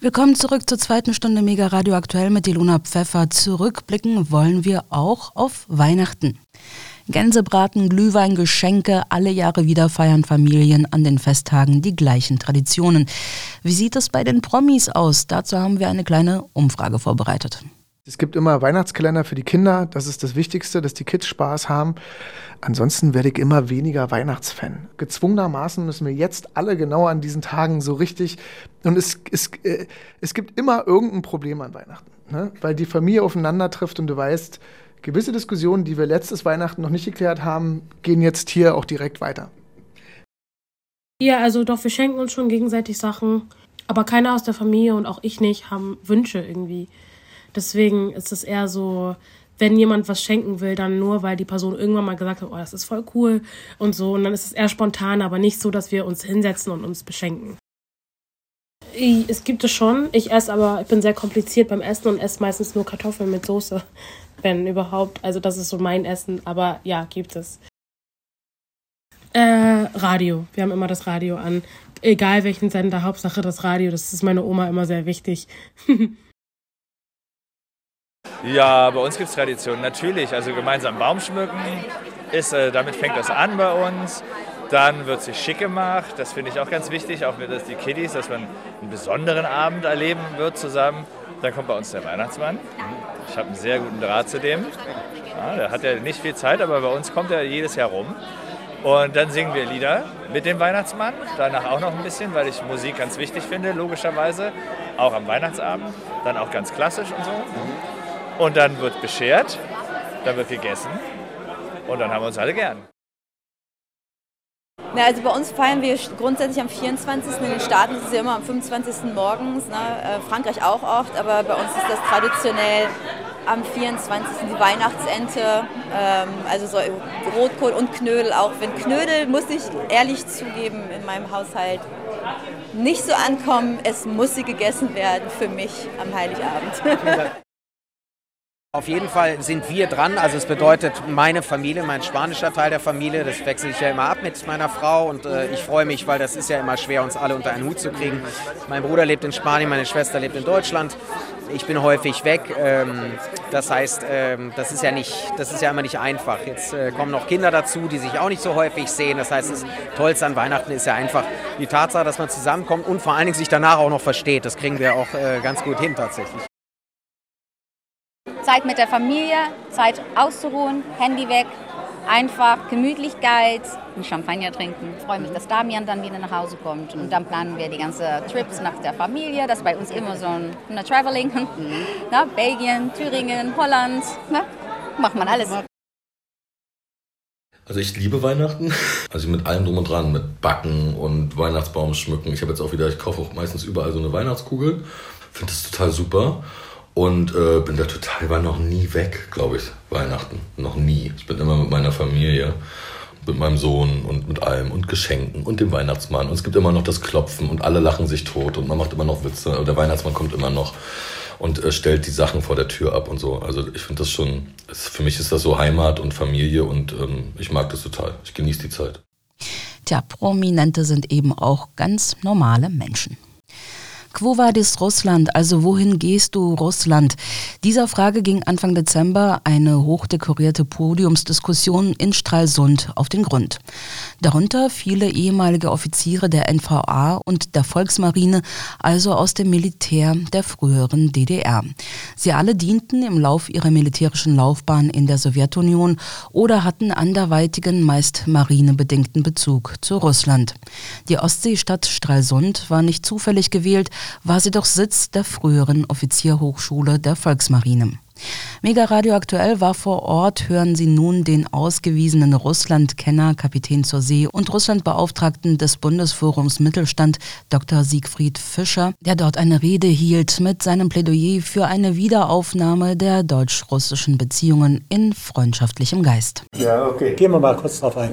Willkommen zurück zur zweiten Stunde Mega Radio Aktuell mit Ilona Pfeffer. Zurückblicken wollen wir auch auf Weihnachten. Gänsebraten, Glühwein, Geschenke, alle Jahre wieder feiern Familien an den Festtagen die gleichen Traditionen. Wie sieht es bei den Promis aus? Dazu haben wir eine kleine Umfrage vorbereitet. Es gibt immer Weihnachtskalender für die Kinder. Das ist das Wichtigste, dass die Kids Spaß haben. Ansonsten werde ich immer weniger Weihnachtsfan. Gezwungenermaßen müssen wir jetzt alle genau an diesen Tagen so richtig. Und es, es, äh, es gibt immer irgendein Problem an Weihnachten. Ne? Weil die Familie aufeinander trifft und du weißt, gewisse Diskussionen, die wir letztes Weihnachten noch nicht geklärt haben, gehen jetzt hier auch direkt weiter. Ja, also doch, wir schenken uns schon gegenseitig Sachen. Aber keiner aus der Familie und auch ich nicht haben Wünsche irgendwie. Deswegen ist es eher so, wenn jemand was schenken will, dann nur, weil die Person irgendwann mal gesagt hat, oh, das ist voll cool und so. Und dann ist es eher spontan, aber nicht so, dass wir uns hinsetzen und uns beschenken. Es gibt es schon. Ich esse aber, ich bin sehr kompliziert beim Essen und esse meistens nur Kartoffeln mit Soße, wenn überhaupt. Also das ist so mein Essen, aber ja, gibt es. Äh, Radio. Wir haben immer das Radio an. Egal welchen Sender, Hauptsache das Radio. Das ist meine Oma immer sehr wichtig. Ja, bei uns gibt es Traditionen, natürlich. Also gemeinsam Baum schmücken, ist, äh, damit fängt das an bei uns. Dann wird sich schick gemacht, das finde ich auch ganz wichtig, auch für die Kiddies, dass man einen besonderen Abend erleben wird zusammen. Dann kommt bei uns der Weihnachtsmann. Ich habe einen sehr guten Draht zu dem. Ja, der hat ja nicht viel Zeit, aber bei uns kommt er jedes Jahr rum. Und dann singen wir Lieder mit dem Weihnachtsmann. Danach auch noch ein bisschen, weil ich Musik ganz wichtig finde, logischerweise. Auch am Weihnachtsabend. Dann auch ganz klassisch und so. Und dann wird beschert, dann wird gegessen und dann haben wir uns alle gern. Na, also bei uns feiern wir grundsätzlich am 24. In den Staaten ist es ja immer am 25. morgens, ne? Äh, Frankreich auch oft, aber bei uns ist das traditionell am 24. die Weihnachtsente, ähm, also so Rotkohl und Knödel auch. Wenn Knödel, muss ich ehrlich zugeben, in meinem Haushalt nicht so ankommen, es muss sie gegessen werden für mich am Heiligabend. Auf jeden Fall sind wir dran. Also es bedeutet meine Familie, mein spanischer Teil der Familie. Das wechsle ich ja immer ab mit meiner Frau und äh, ich freue mich, weil das ist ja immer schwer, uns alle unter einen Hut zu kriegen. Mein Bruder lebt in Spanien, meine Schwester lebt in Deutschland. Ich bin häufig weg. Ähm, das heißt, ähm, das ist ja nicht, das ist ja immer nicht einfach. Jetzt äh, kommen noch Kinder dazu, die sich auch nicht so häufig sehen. Das heißt, das Tollste an Weihnachten ist ja einfach die Tatsache, dass man zusammenkommt und vor allen Dingen sich danach auch noch versteht. Das kriegen wir auch äh, ganz gut hin tatsächlich. Zeit mit der Familie, Zeit auszuruhen, Handy weg, einfach Gemütlichkeit, ein Champagner trinken. Ich freue mich, dass Damian dann wieder nach Hause kommt. Und dann planen wir die ganzen Trips nach der Familie. Das ist bei uns immer so ein, ein Traveling. Mhm. Na, Belgien, Thüringen, Holland. Na, macht man alles. Also ich liebe Weihnachten. Also mit allem drum und dran, mit Backen und Weihnachtsbaum schmücken. Ich habe jetzt auch wieder, ich kaufe auch meistens überall so eine Weihnachtskugel. Finde das total super. Und äh, bin da total, war noch nie weg, glaube ich, Weihnachten. Noch nie. Ich bin immer mit meiner Familie, mit meinem Sohn und mit allem und Geschenken und dem Weihnachtsmann. Und es gibt immer noch das Klopfen und alle lachen sich tot und man macht immer noch Witze. Und der Weihnachtsmann kommt immer noch und äh, stellt die Sachen vor der Tür ab und so. Also ich finde das schon, es, für mich ist das so Heimat und Familie und ähm, ich mag das total. Ich genieße die Zeit. Tja, Prominente sind eben auch ganz normale Menschen. Quo vadis Russland? Also wohin gehst du, Russland? Dieser Frage ging Anfang Dezember eine hochdekorierte Podiumsdiskussion in Stralsund auf den Grund. Darunter viele ehemalige Offiziere der NVA und der Volksmarine, also aus dem Militär der früheren DDR. Sie alle dienten im Lauf ihrer militärischen Laufbahn in der Sowjetunion oder hatten anderweitigen, meist marinebedingten Bezug zu Russland. Die Ostseestadt Stralsund war nicht zufällig gewählt, war sie doch Sitz der früheren Offizierhochschule der Volksmarine. Mega Radio Aktuell war vor Ort, hören Sie nun den ausgewiesenen Russland-Kenner, Kapitän zur See und Russlandbeauftragten des Bundesforums Mittelstand, Dr. Siegfried Fischer, der dort eine Rede hielt mit seinem Plädoyer für eine Wiederaufnahme der deutsch-russischen Beziehungen in freundschaftlichem Geist. Ja, okay. Gehen wir mal kurz drauf ein.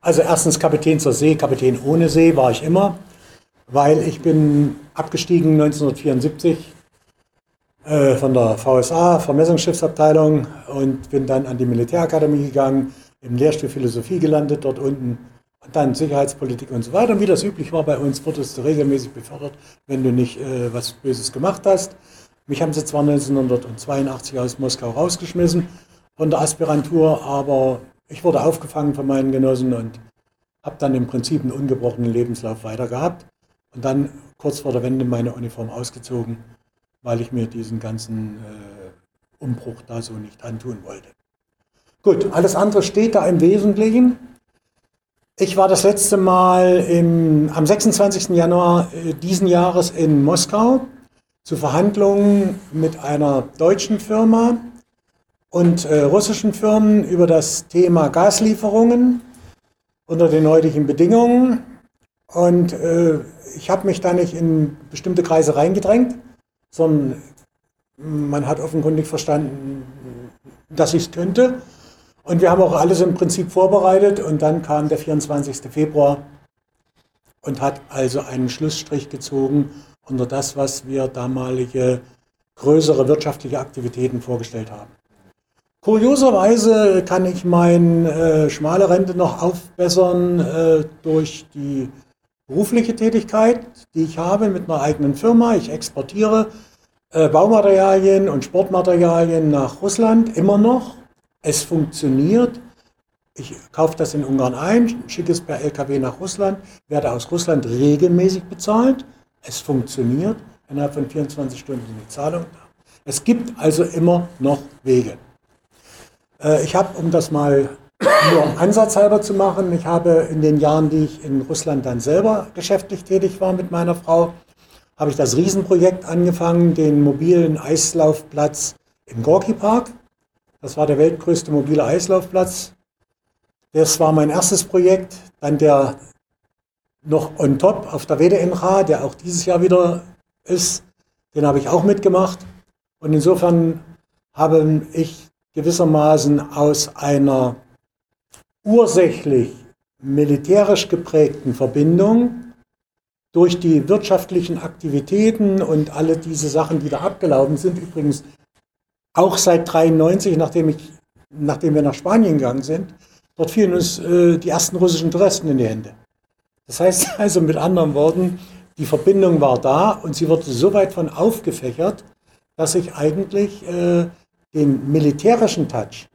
Also erstens Kapitän zur See, Kapitän ohne See war ich immer weil ich bin abgestiegen 1974 äh, von der VSA, Vermessungsschiffsabteilung und bin dann an die Militärakademie gegangen, im Lehrstuhl Philosophie gelandet dort unten. dann Sicherheitspolitik und so weiter. Und wie das üblich war bei uns, wurdest du regelmäßig befördert, wenn du nicht äh, was Böses gemacht hast. Mich haben sie zwar 1982 aus Moskau rausgeschmissen von der Aspirantur, aber ich wurde aufgefangen von meinen Genossen und habe dann im Prinzip einen ungebrochenen Lebenslauf weiter gehabt und dann kurz vor der Wende meine Uniform ausgezogen, weil ich mir diesen ganzen äh, Umbruch da so nicht antun wollte. Gut, alles andere steht da im Wesentlichen. Ich war das letzte Mal im, am 26. Januar äh, diesen Jahres in Moskau zu Verhandlungen mit einer deutschen Firma und äh, russischen Firmen über das Thema Gaslieferungen unter den heutigen Bedingungen. Und äh, ich habe mich da nicht in bestimmte Kreise reingedrängt, sondern man hat offenkundig verstanden, dass ich es könnte. Und wir haben auch alles im Prinzip vorbereitet und dann kam der 24. Februar und hat also einen Schlussstrich gezogen unter das, was wir damalige größere wirtschaftliche Aktivitäten vorgestellt haben. Kurioserweise kann ich meine äh, schmale Rente noch aufbessern äh, durch die berufliche Tätigkeit, die ich habe mit einer eigenen Firma. Ich exportiere äh, Baumaterialien und Sportmaterialien nach Russland immer noch. Es funktioniert. Ich kaufe das in Ungarn ein, schicke es per LKW nach Russland, werde aus Russland regelmäßig bezahlt. Es funktioniert. Innerhalb von 24 Stunden die Zahlung da. Es gibt also immer noch Wege. Äh, ich habe, um das mal nur ansatzhalber zu machen, ich habe in den Jahren, die ich in Russland dann selber geschäftlich tätig war mit meiner Frau, habe ich das Riesenprojekt angefangen, den mobilen Eislaufplatz im Gorki Park das war der weltgrößte mobile Eislaufplatz. Das war mein erstes Projekt. Dann der noch on top auf der WDNH, der auch dieses Jahr wieder ist. Den habe ich auch mitgemacht. Und insofern habe ich gewissermaßen aus einer ursächlich militärisch geprägten Verbindung durch die wirtschaftlichen Aktivitäten und alle diese Sachen, die da abgelaufen sind, übrigens auch seit 93, nachdem, ich, nachdem wir nach Spanien gegangen sind, dort fielen uns äh, die ersten russischen Touristen in die Hände. Das heißt also mit anderen Worten, die Verbindung war da und sie wurde so weit von aufgefächert, dass ich eigentlich äh, den militärischen Touch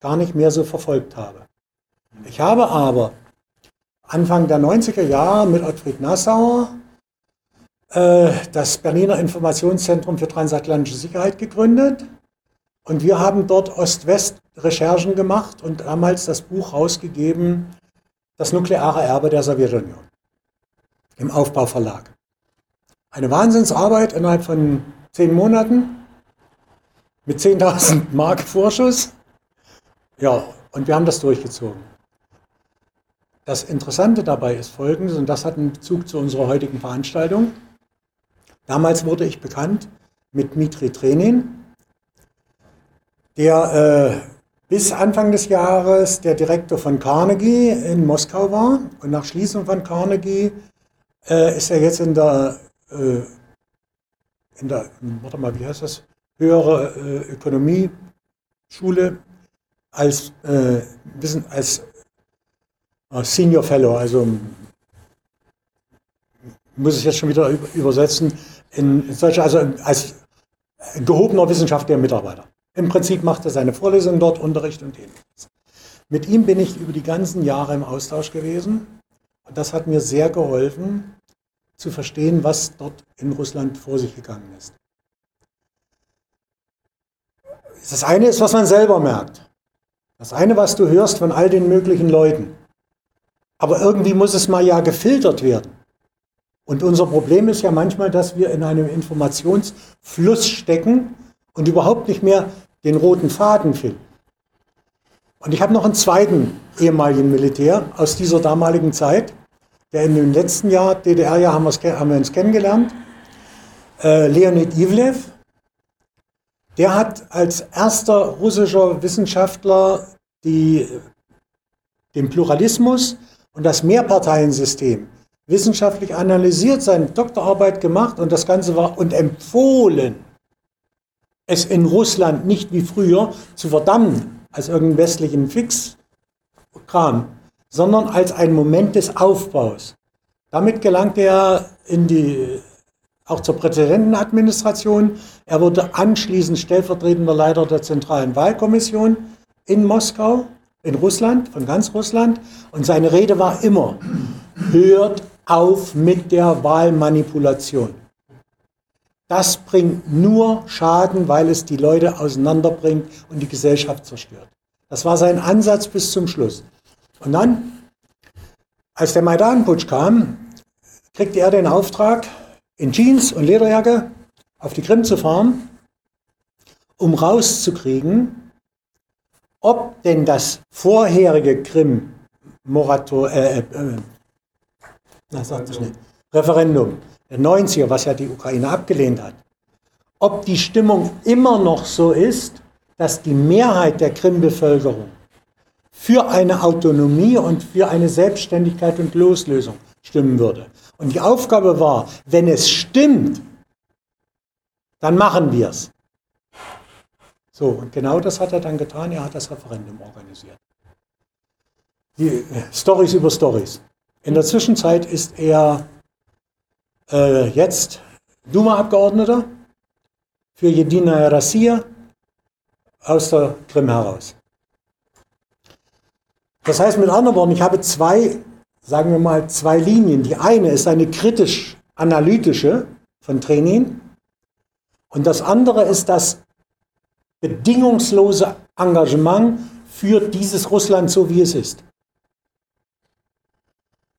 gar nicht mehr so verfolgt habe. Ich habe aber Anfang der 90er Jahre mit Ottfried Nassauer äh, das Berliner Informationszentrum für transatlantische Sicherheit gegründet. Und wir haben dort Ost-West-Recherchen gemacht und damals das Buch rausgegeben, Das nukleare Erbe der Sowjetunion, im Aufbauverlag. Eine Wahnsinnsarbeit innerhalb von zehn Monaten mit 10.000 Mark Vorschuss. Ja, und wir haben das durchgezogen. Das Interessante dabei ist folgendes, und das hat einen Bezug zu unserer heutigen Veranstaltung. Damals wurde ich bekannt mit Mitri Trenin, der äh, bis Anfang des Jahres der Direktor von Carnegie in Moskau war. Und nach Schließung von Carnegie äh, ist er jetzt in der, äh, in der, warte mal, wie heißt das, höhere äh, Ökonomie-Schule als, äh, als Senior Fellow, also muss ich jetzt schon wieder übersetzen, in solche, also als gehobener wissenschaftlicher Mitarbeiter. Im Prinzip macht er seine Vorlesungen dort, Unterricht und ähnliches. Mit ihm bin ich über die ganzen Jahre im Austausch gewesen und das hat mir sehr geholfen zu verstehen, was dort in Russland vor sich gegangen ist. Das eine ist, was man selber merkt. Das eine, was du hörst von all den möglichen Leuten. Aber irgendwie muss es mal ja gefiltert werden. Und unser Problem ist ja manchmal, dass wir in einem Informationsfluss stecken und überhaupt nicht mehr den roten Faden finden. Und ich habe noch einen zweiten ehemaligen Militär aus dieser damaligen Zeit, der in dem letzten Jahr, DDR-Jahr, haben, haben, wir uns kennengelernt, äh, Leonid Ivlev. Der hat als erster russischer Wissenschaftler die, den Pluralismus und das Mehrparteiensystem wissenschaftlich analysiert, seine Doktorarbeit gemacht und das Ganze war und empfohlen, es in Russland nicht wie früher zu verdammen als irgendeinen westlichen Fixkram, sondern als ein Moment des Aufbaus. Damit gelangte er in die, auch zur Präsidentenadministration. Er wurde anschließend stellvertretender Leiter der Zentralen Wahlkommission in Moskau, in Russland, von ganz Russland. Und seine Rede war immer, hört auf mit der Wahlmanipulation. Das bringt nur Schaden, weil es die Leute auseinanderbringt und die Gesellschaft zerstört. Das war sein Ansatz bis zum Schluss. Und dann, als der Maidan-Putsch kam, kriegte er den Auftrag, in Jeans und Lederjacke auf die Krim zu fahren, um rauszukriegen, ob denn das vorherige Krim-Morator, äh, äh, na, sagt es nicht, Referendum der 90er, was ja die Ukraine abgelehnt hat, ob die Stimmung immer noch so ist, dass die Mehrheit der Krim-Bevölkerung für eine Autonomie und für eine Selbstständigkeit und Loslösung stimmen würde. Und die Aufgabe war, wenn es stimmt, dann machen wir es. So, und genau das hat er dann getan. Er hat das Referendum organisiert. Die äh, Stories über Stories. In der Zwischenzeit ist er äh, jetzt Duma-Abgeordneter für Jedina Rassia aus der Krim heraus. Das heißt mit anderen Worten, ich habe zwei, sagen wir mal, zwei Linien. Die eine ist eine kritisch-analytische von Training und das andere ist das bedingungslose Engagement für dieses Russland so, wie es ist.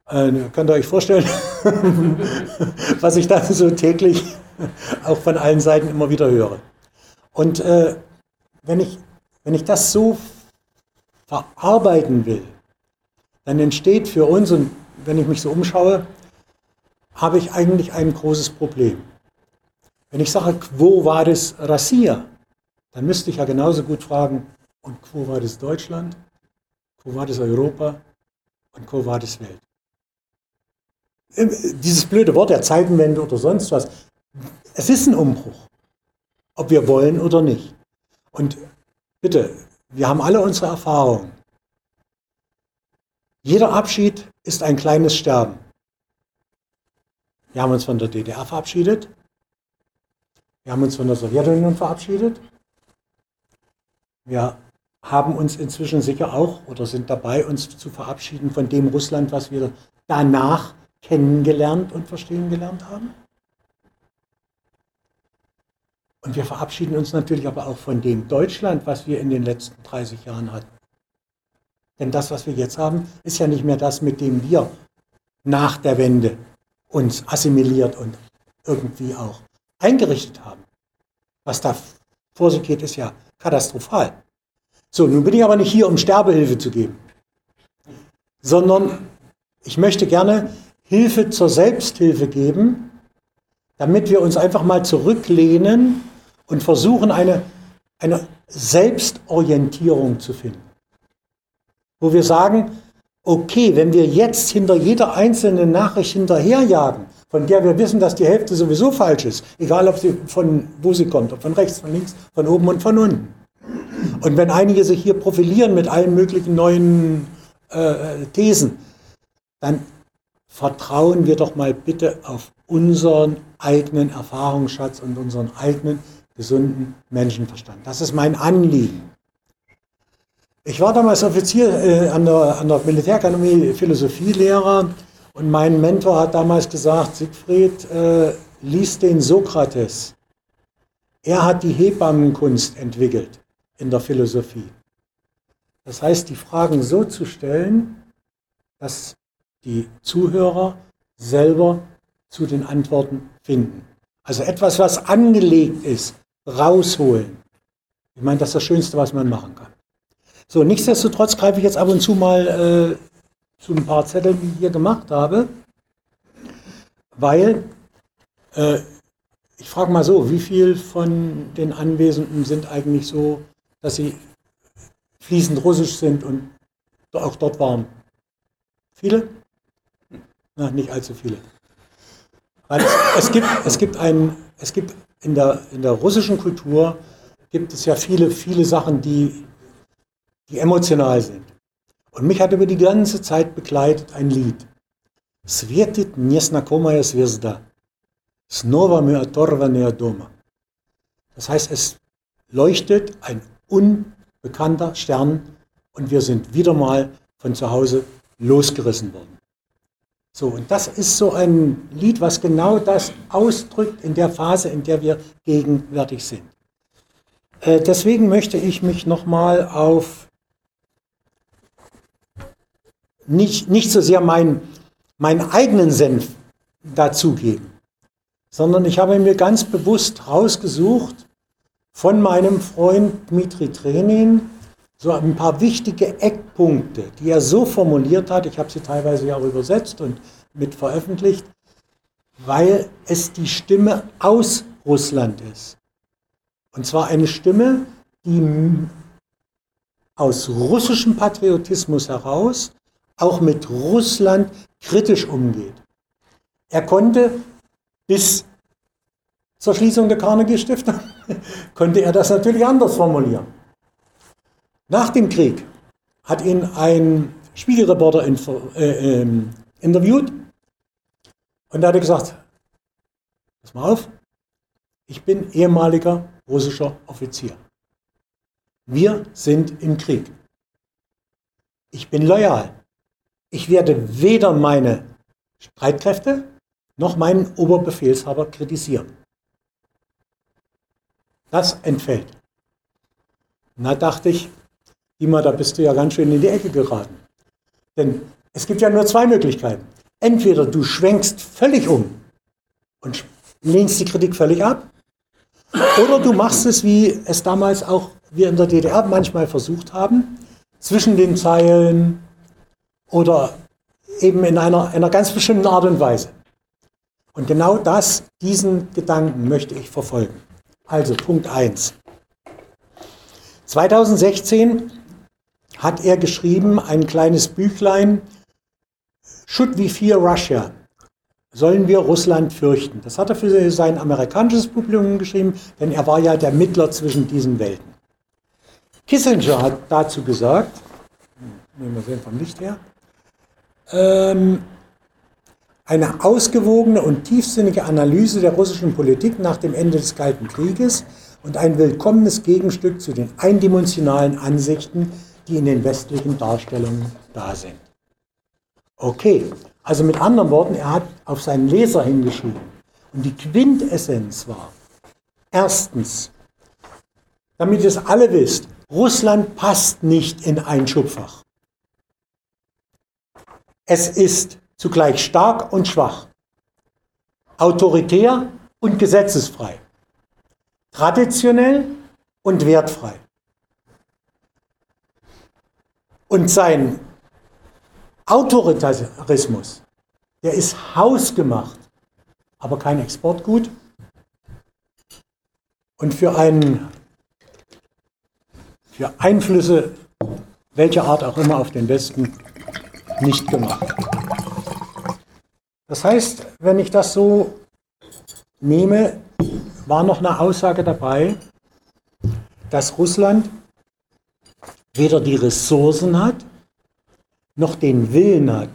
Äh, könnt ihr euch vorstellen, was ich dann so täglich auch von allen Seiten immer wieder höre. Und äh, wenn, ich, wenn ich das so verarbeiten will, dann entsteht für uns, und wenn ich mich so umschaue, habe ich eigentlich ein großes Problem. Wenn ich sage, wo war das Rassia, dann müsste ich ja genauso gut fragen, und wo war das Deutschland, wo war das Europa und wo war das Welt. Dieses blöde Wort der Zeitenwende oder sonst was, es ist ein Umbruch, ob wir wollen oder nicht. Und bitte, wir haben alle unsere Erfahrungen. Jeder Abschied ist ein kleines Sterben. Wir haben uns von der DDR verabschiedet. Wir haben uns von der Sowjetunion verabschiedet. Wir haben uns inzwischen sicher auch oder sind dabei, uns zu verabschieden von dem Russland, was wir danach kennengelernt und verstehen gelernt haben. Und wir verabschieden uns natürlich aber auch von dem Deutschland, was wir in den letzten 30 Jahren hatten. Denn das, was wir jetzt haben, ist ja nicht mehr das, mit dem wir nach der Wende uns assimiliert und irgendwie auch eingerichtet haben. Was da vor sich geht, ist ja katastrophal. So, nun bin ich aber nicht hier, um Sterbehilfe zu geben, sondern ich möchte gerne Hilfe zur Selbsthilfe geben, damit wir uns einfach mal zurücklehnen und versuchen, eine, eine Selbstorientierung zu finden. Wo wir sagen, okay, wenn wir jetzt hinter jeder einzelnen Nachricht hinterherjagen, von der wir wissen, dass die Hälfte sowieso falsch ist, egal ob sie von wo sie kommt, ob von rechts, von links, von oben und von unten. Und wenn einige sich hier profilieren mit allen möglichen neuen äh, Thesen, dann vertrauen wir doch mal bitte auf unseren eigenen Erfahrungsschatz und unseren eigenen gesunden Menschenverstand. Das ist mein Anliegen. Ich war damals Offizier äh, an, der, an der Militärakademie Philosophielehrer und mein Mentor hat damals gesagt, Siegfried, äh, lies den Sokrates. Er hat die Hebammenkunst entwickelt in der Philosophie. Das heißt, die Fragen so zu stellen, dass die Zuhörer selber zu den Antworten finden. Also etwas, was angelegt ist, rausholen. Ich meine, das ist das Schönste, was man machen kann. So, nichtsdestotrotz greife ich jetzt ab und zu mal äh, zu ein paar Zetteln, die ich hier gemacht habe, weil äh, ich frage mal so, wie viel von den Anwesenden sind eigentlich so, dass sie fließend russisch sind und auch dort waren? Viele? Na, nicht allzu viele. Weil es, es, gibt, es gibt ein, es gibt in der, in der russischen Kultur gibt es ja viele, viele Sachen, die, die emotional sind. Und mich hat über die ganze Zeit begleitet ein Lied. Sветит незнакомая звезда. Снова мы оторваны от дома. Das heißt, es leuchtet ein unbekannter Stern und wir sind wieder mal von zu Hause losgerissen worden. So, und das ist so ein Lied, was genau das ausdrückt in der Phase, in der wir gegenwärtig sind. Äh, deswegen möchte ich mich nochmal auf nicht, nicht so sehr mein, meinen eigenen Senf dazugeben, sondern ich habe mir ganz bewusst rausgesucht von meinem Freund Dmitri Trenin so ein paar wichtige Eckpunkte, die er so formuliert hat, ich habe sie teilweise ja auch übersetzt und mit veröffentlicht, weil es die Stimme aus Russland ist. Und zwar eine Stimme, die aus russischem Patriotismus heraus auch mit Russland kritisch umgeht. Er konnte bis zur Schließung der Carnegie-Stiftung, konnte er das natürlich anders formulieren. Nach dem Krieg hat ihn ein Spiegelreporter äh, äh, interviewt und da hat er gesagt, pass mal auf, ich bin ehemaliger russischer Offizier. Wir sind im Krieg. Ich bin loyal. Ich werde weder meine Streitkräfte noch meinen Oberbefehlshaber kritisieren. Das entfällt. Na dachte ich, Dima, da bist du ja ganz schön in die Ecke geraten. Denn es gibt ja nur zwei Möglichkeiten. Entweder du schwenkst völlig um und lehnst die Kritik völlig ab, oder du machst es, wie es damals auch wir in der DDR manchmal versucht haben, zwischen den Zeilen, oder eben in einer, einer ganz bestimmten Art und Weise. Und genau das, diesen Gedanken möchte ich verfolgen. Also Punkt 1. 2016 hat er geschrieben ein kleines Büchlein, Should we fear Russia? Sollen wir Russland fürchten? Das hat er für sein amerikanisches Publikum geschrieben, denn er war ja der Mittler zwischen diesen Welten. Kissinger hat dazu gesagt, nehmen wir sehen vom Licht her, ähm, eine ausgewogene und tiefsinnige Analyse der russischen Politik nach dem Ende des Kalten Krieges und ein willkommenes Gegenstück zu den eindimensionalen Ansichten, die in den westlichen Darstellungen da sind. Okay, also mit anderen Worten, er hat auf seinen Leser hingeschrieben. Und die Quintessenz war, erstens, damit ihr es alle wisst, Russland passt nicht in ein Schubfach. Es ist zugleich stark und schwach, autoritär und gesetzesfrei, traditionell und wertfrei. Und sein Autoritarismus, der ist hausgemacht, aber kein Exportgut. Und für, einen, für Einflüsse welcher Art auch immer auf den Westen nicht gemacht. Das heißt, wenn ich das so nehme, war noch eine Aussage dabei, dass Russland weder die Ressourcen hat, noch den Willen hat,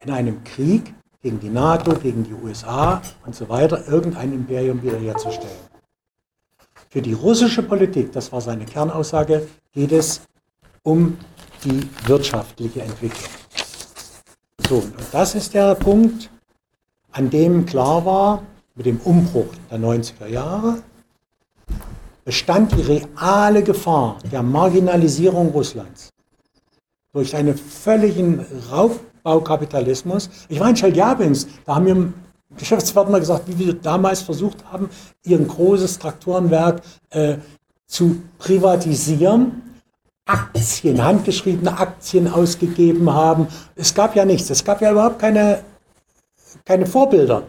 in einem Krieg gegen die NATO, gegen die USA und so weiter irgendein Imperium wiederherzustellen. Für die russische Politik, das war seine Kernaussage, geht es um die wirtschaftliche Entwicklung. So, und das ist der Punkt, an dem klar war, mit dem Umbruch der 90er Jahre, bestand die reale Gefahr der Marginalisierung Russlands durch einen völligen Raubbaukapitalismus. Ich war in Chelyabinsk, da haben mir Geschäftspartner gesagt, wie wir damals versucht haben, ihr großes Traktorenwerk äh, zu privatisieren Aktien, handgeschriebene Aktien ausgegeben haben. Es gab ja nichts. Es gab ja überhaupt keine, keine Vorbilder.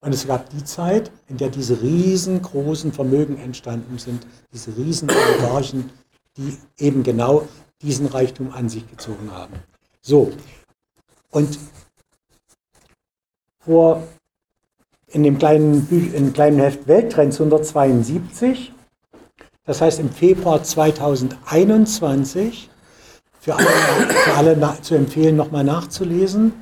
Und es gab die Zeit, in der diese riesengroßen Vermögen entstanden sind, diese riesen Oligarchen, die eben genau diesen Reichtum an sich gezogen haben. So, und vor in dem kleinen, in dem kleinen Heft Welttrends 172 das heißt, im Februar 2021 für alle, für alle zu empfehlen, nochmal nachzulesen,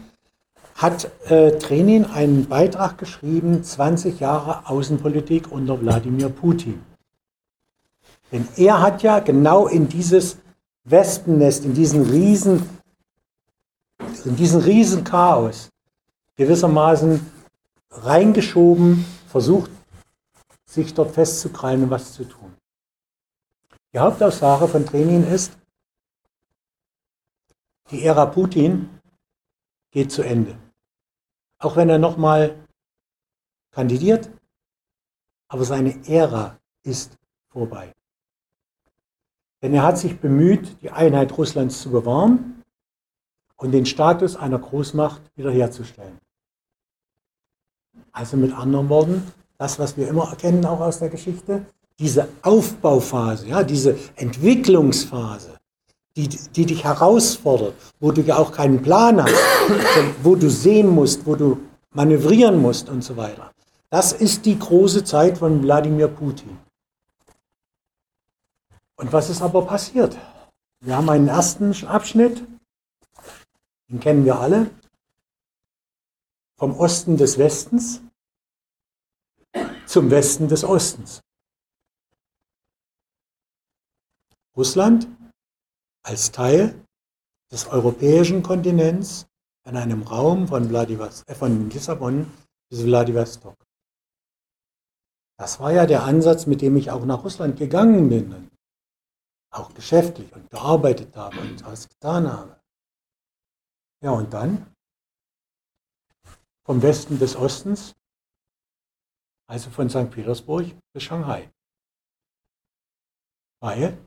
hat äh, Trenin einen Beitrag geschrieben, 20 Jahre Außenpolitik unter Wladimir Putin. Denn er hat ja genau in dieses Wespennest, in diesen riesen, in diesen riesen Chaos gewissermaßen reingeschoben, versucht, sich dort festzukrallen und was zu tun. Die Hauptaussage von Trenin ist, die Ära Putin geht zu Ende. Auch wenn er nochmal kandidiert, aber seine Ära ist vorbei. Denn er hat sich bemüht, die Einheit Russlands zu bewahren und den Status einer Großmacht wiederherzustellen. Also mit anderen Worten, das, was wir immer erkennen, auch aus der Geschichte, diese Aufbauphase, ja, diese Entwicklungsphase, die, die dich herausfordert, wo du ja auch keinen Plan hast, wo du sehen musst, wo du manövrieren musst und so weiter. Das ist die große Zeit von Wladimir Putin. Und was ist aber passiert? Wir haben einen ersten Abschnitt, den kennen wir alle, vom Osten des Westens zum Westen des Ostens. Russland als Teil des europäischen Kontinents in einem Raum von, Vladivostok, äh, von Lissabon bis Vladivostok. Das war ja der Ansatz, mit dem ich auch nach Russland gegangen bin auch geschäftlich und gearbeitet habe und was getan habe. Ja, und dann vom Westen des Ostens, also von St. Petersburg bis Shanghai. Weil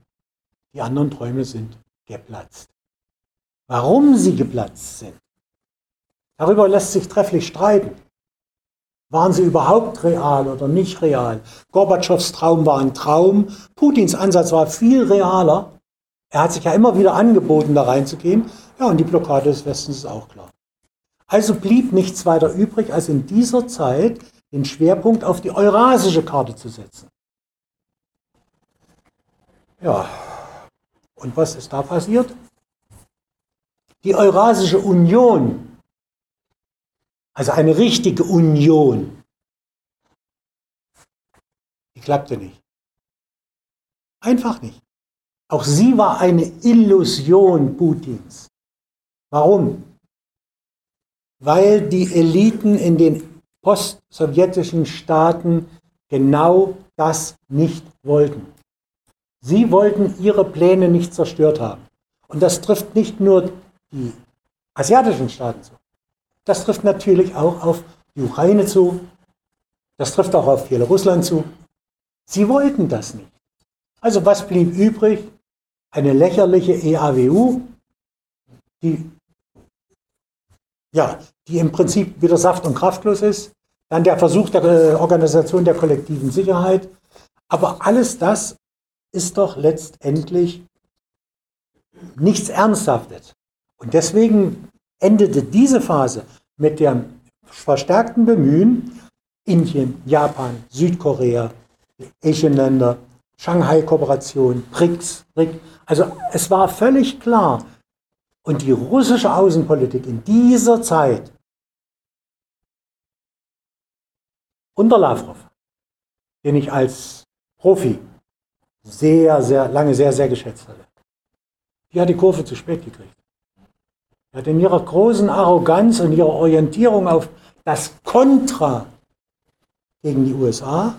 die anderen Träume sind geplatzt. Warum sie geplatzt sind, darüber lässt sich trefflich streiten. Waren sie überhaupt real oder nicht real? Gorbatschows Traum war ein Traum. Putins Ansatz war viel realer. Er hat sich ja immer wieder angeboten, da reinzugehen. Ja, und die Blockade des Westens ist auch klar. Also blieb nichts weiter übrig, als in dieser Zeit den Schwerpunkt auf die eurasische Karte zu setzen. Ja, und was ist da passiert? Die Eurasische Union also eine richtige Union. Die klappte nicht. Einfach nicht. Auch sie war eine Illusion Putins. Warum? Weil die Eliten in den post-sowjetischen Staaten genau das nicht wollten. Sie wollten ihre Pläne nicht zerstört haben. Und das trifft nicht nur die asiatischen Staaten zu. Das trifft natürlich auch auf die Ukraine zu. Das trifft auch auf Russland zu. Sie wollten das nicht. Also was blieb übrig? Eine lächerliche EAWU, die, ja, die im Prinzip wieder saft- und kraftlos ist. Dann der Versuch der äh, Organisation der kollektiven Sicherheit. Aber alles das ist doch letztendlich nichts Ernsthaftes. Und deswegen endete diese Phase mit dem verstärkten Bemühen, Indien, Japan, Südkorea, Asienländer, Shanghai-Kooperation, BRICS, BRIC. Also es war völlig klar, und die russische Außenpolitik in dieser Zeit unter Lavrov, den ich als Profi sehr, sehr lange sehr, sehr geschätzt hatte, die hat die Kurve zu spät gekriegt. Hat in ihrer großen Arroganz und ihrer Orientierung auf das Kontra gegen die USA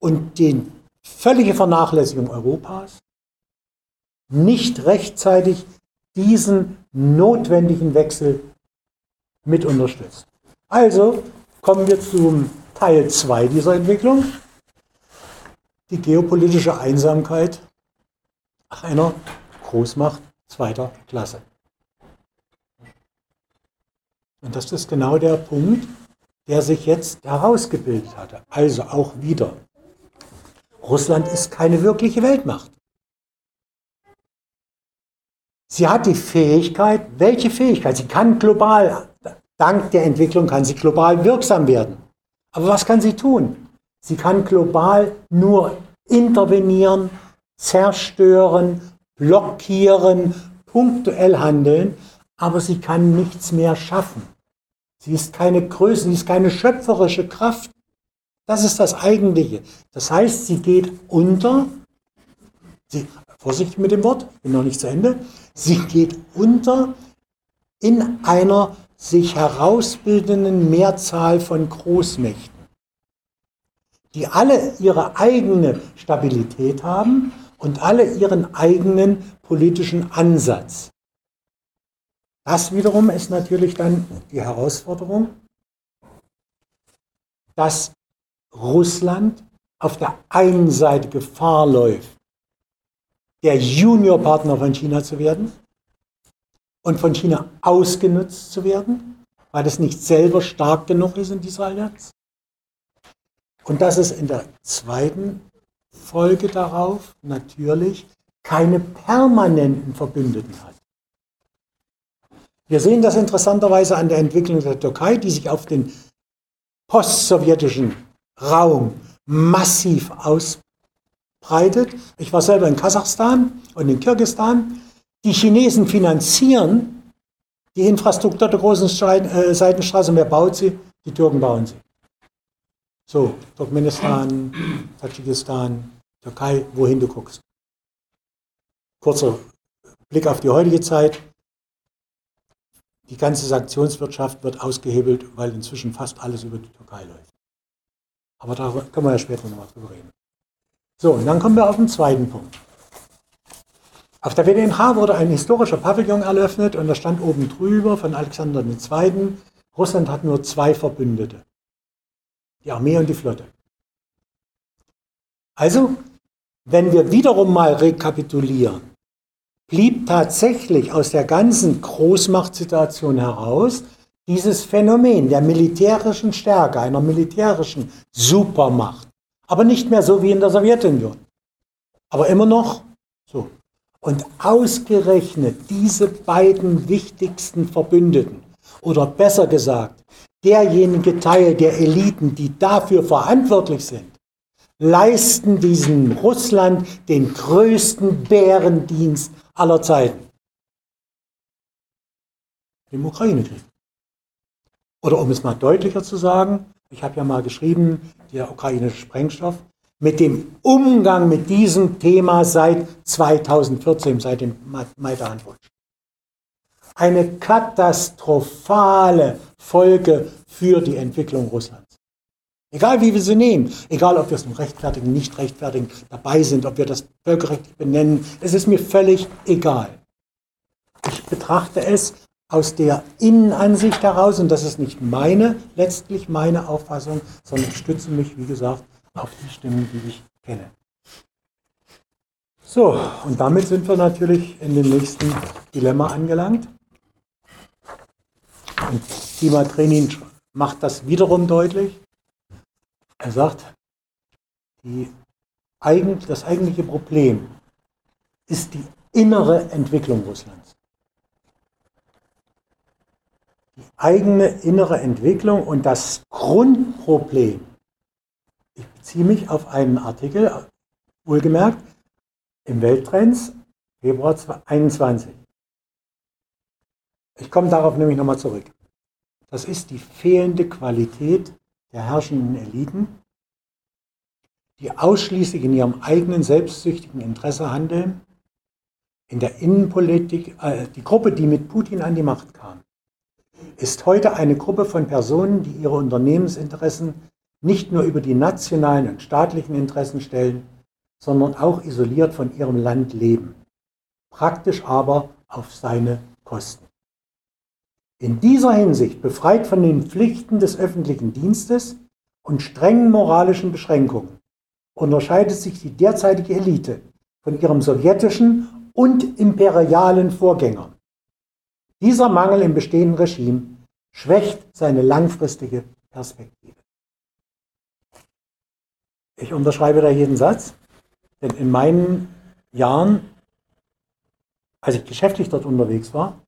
und die völlige Vernachlässigung Europas nicht rechtzeitig diesen notwendigen Wechsel mit unterstützt. Also kommen wir zum Teil 2 dieser Entwicklung, die geopolitische Einsamkeit einer Großmacht zweiter Klasse. Und das ist genau der Punkt, der sich jetzt herausgebildet hatte. Also auch wieder. Russland ist keine wirkliche Weltmacht. Sie hat die Fähigkeit, welche Fähigkeit? Sie kann global, dank der Entwicklung kann sie global wirksam werden. Aber was kann sie tun? Sie kann global nur intervenieren, zerstören, blockieren, punktuell handeln, aber sie kann nichts mehr schaffen. Sie ist keine Größe, sie ist keine schöpferische Kraft. Das ist das Eigentliche. Das heißt, sie geht unter, sie, vorsichtig mit dem Wort, bin noch nicht zu Ende, sie geht unter in einer sich herausbildenden Mehrzahl von Großmächten, die alle ihre eigene Stabilität haben und alle ihren eigenen politischen Ansatz. Das wiederum ist natürlich dann die Herausforderung, dass Russland auf der einen Seite Gefahr läuft, der Juniorpartner von China zu werden und von China ausgenutzt zu werden, weil es nicht selber stark genug ist in dieser Allianz. Und dass es in der zweiten Folge darauf natürlich keine permanenten Verbündeten hat. Wir sehen das interessanterweise an der Entwicklung der Türkei, die sich auf den postsowjetischen Raum massiv ausbreitet. Ich war selber in Kasachstan und in Kirgisistan. Die Chinesen finanzieren die Infrastruktur der großen äh, Seitenstraße. Wer baut sie? Die Türken bauen sie. So, Turkmenistan, Tadschikistan, Türkei, wohin du guckst. Kurzer Blick auf die heutige Zeit. Die ganze Sanktionswirtschaft wird ausgehebelt, weil inzwischen fast alles über die Türkei läuft. Aber da können wir ja später nochmal drüber reden. So, und dann kommen wir auf den zweiten Punkt. Auf der WDNH wurde ein historischer Pavillon eröffnet und da stand oben drüber von Alexander II. Russland hat nur zwei Verbündete. Die Armee und die Flotte. Also, wenn wir wiederum mal rekapitulieren, blieb tatsächlich aus der ganzen Großmachtsituation heraus dieses Phänomen der militärischen Stärke, einer militärischen Supermacht. Aber nicht mehr so wie in der Sowjetunion. Aber immer noch so. Und ausgerechnet diese beiden wichtigsten Verbündeten, oder besser gesagt, derjenige Teil der Eliten, die dafür verantwortlich sind, leisten diesem Russland den größten Bärendienst aller Zeiten. Dem Ukraine-Krieg. Oder um es mal deutlicher zu sagen, ich habe ja mal geschrieben, der ukrainische Sprengstoff, mit dem Umgang mit diesem Thema seit 2014, seit dem Maidan-Putsch. Eine katastrophale Folge für die Entwicklung Russlands. Egal wie wir sie nehmen, egal ob wir es nun rechtfertigen, nicht rechtfertigen, dabei sind, ob wir das völkerrechtlich benennen, es ist mir völlig egal. Ich betrachte es aus der Innenansicht heraus, und das ist nicht meine, letztlich meine Auffassung, sondern ich stütze mich, wie gesagt, auf die Stimmen, die ich kenne. So, und damit sind wir natürlich in dem nächsten Dilemma angelangt. Und Dima Trenin macht das wiederum deutlich. Er sagt, die, das eigentliche Problem ist die innere Entwicklung Russlands. Die eigene innere Entwicklung und das Grundproblem. Ich beziehe mich auf einen Artikel, wohlgemerkt, im Welttrends, Februar 2021. Ich komme darauf nämlich nochmal zurück. Das ist die fehlende Qualität der herrschenden Eliten, die ausschließlich in ihrem eigenen selbstsüchtigen Interesse handeln, in der Innenpolitik, äh, die Gruppe, die mit Putin an die Macht kam, ist heute eine Gruppe von Personen, die ihre Unternehmensinteressen nicht nur über die nationalen und staatlichen Interessen stellen, sondern auch isoliert von ihrem Land leben, praktisch aber auf seine Kosten. In dieser Hinsicht befreit von den Pflichten des öffentlichen Dienstes und strengen moralischen Beschränkungen unterscheidet sich die derzeitige Elite von ihrem sowjetischen und imperialen Vorgänger. Dieser Mangel im bestehenden Regime schwächt seine langfristige Perspektive. Ich unterschreibe da jeden Satz, denn in meinen Jahren, als ich geschäftlich dort unterwegs war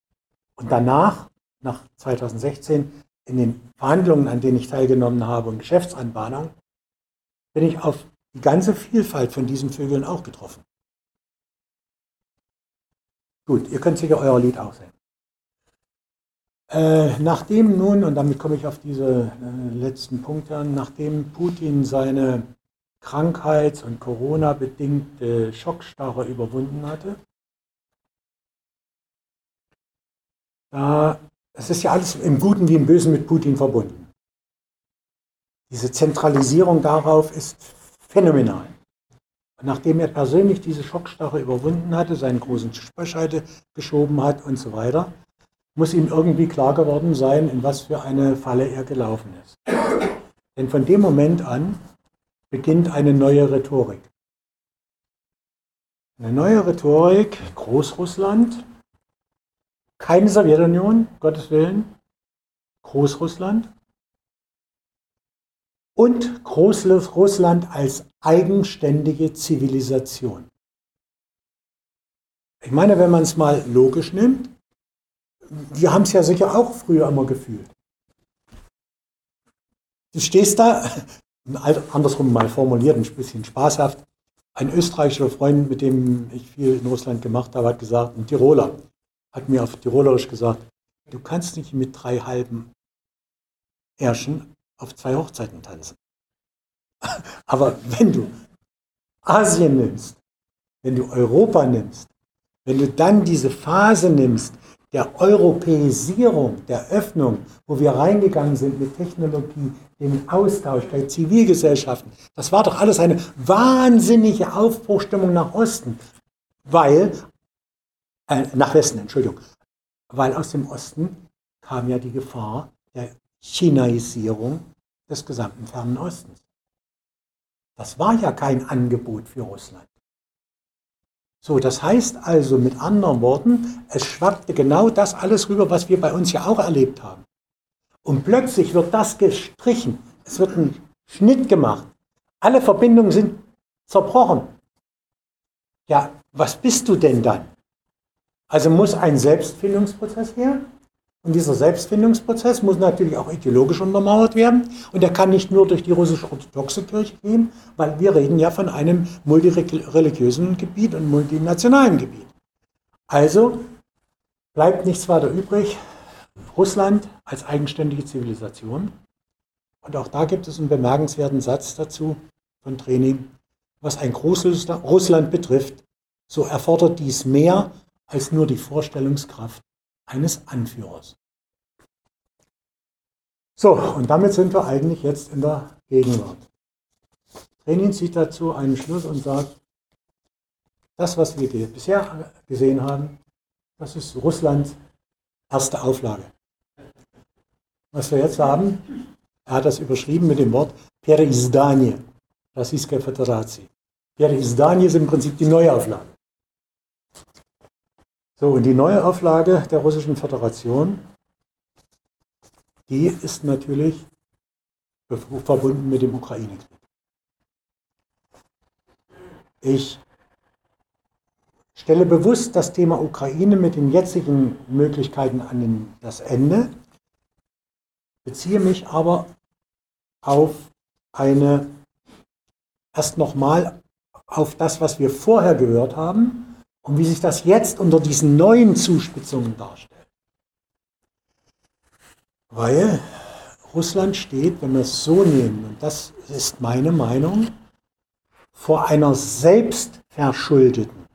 und danach nach 2016 in den Verhandlungen, an denen ich teilgenommen habe und Geschäftsanbahnung, bin ich auf die ganze Vielfalt von diesen Vögeln auch getroffen. Gut, ihr könnt sicher euer Lied auch singen. Äh, nachdem nun, und damit komme ich auf diese äh, letzten Punkte nachdem Putin seine Krankheits- und Corona-bedingte Schockstarre überwunden hatte, da, es ist ja alles im Guten wie im Bösen mit Putin verbunden. Diese Zentralisierung darauf ist phänomenal. Und nachdem er persönlich diese Schockstarre überwunden hatte, seinen großen Tischbeischeide geschoben hat und so weiter, muss ihm irgendwie klar geworden sein, in was für eine Falle er gelaufen ist. Denn von dem Moment an beginnt eine neue Rhetorik. Eine neue Rhetorik, Großrussland, keine Sowjetunion, Gottes Willen, Großrussland und Großrussland als eigenständige Zivilisation. Ich meine, wenn man es mal logisch nimmt, wir haben es ja sicher auch früher immer gefühlt. Du stehst da, andersrum mal formuliert, ein bisschen spaßhaft. Ein österreichischer Freund, mit dem ich viel in Russland gemacht habe, hat gesagt, ein Tiroler, hat mir auf Tirolerisch gesagt, du kannst nicht mit drei halben Ärschen auf zwei Hochzeiten tanzen. Aber wenn du Asien nimmst, wenn du Europa nimmst, wenn du dann diese Phase nimmst, der Europäisierung, der Öffnung, wo wir reingegangen sind mit Technologie, dem Austausch der Zivilgesellschaften, das war doch alles eine wahnsinnige Aufbruchstimmung nach Osten, weil, äh, nach Westen, Entschuldigung, weil aus dem Osten kam ja die Gefahr der Chinaisierung des gesamten Fernen Ostens. Das war ja kein Angebot für Russland. So, das heißt also mit anderen Worten, es schwappte genau das alles rüber, was wir bei uns ja auch erlebt haben. Und plötzlich wird das gestrichen. Es wird ein Schnitt gemacht. Alle Verbindungen sind zerbrochen. Ja, was bist du denn dann? Also muss ein Selbstfindungsprozess her. Und dieser Selbstfindungsprozess muss natürlich auch ideologisch untermauert werden. Und er kann nicht nur durch die russisch-orthodoxe Kirche gehen, weil wir reden ja von einem multireligiösen Gebiet und multinationalen Gebiet. Also bleibt nichts weiter übrig. Russland als eigenständige Zivilisation. Und auch da gibt es einen bemerkenswerten Satz dazu von Training. Was ein Großrussland betrifft, so erfordert dies mehr als nur die Vorstellungskraft eines Anführers. So, und damit sind wir eigentlich jetzt in der Gegenwart. Lenin zieht dazu einen Schluss und sagt, das, was wir bisher gesehen haben, das ist Russlands erste Auflage. Was wir jetzt haben, er hat das überschrieben mit dem Wort Perizdanie, Российская Föderation. Perizdanie ist im Prinzip die Neuauflage. So, und die neue Auflage der Russischen Föderation, die ist natürlich verbunden mit dem Ukraine-Krieg. Ich stelle bewusst das Thema Ukraine mit den jetzigen Möglichkeiten an das Ende, beziehe mich aber auf eine, erst nochmal auf das, was wir vorher gehört haben und wie sich das jetzt unter diesen neuen Zuspitzungen darstellt. Weil Russland steht, wenn wir es so nehmen, und das ist meine Meinung, vor einer selbstverschuldeten,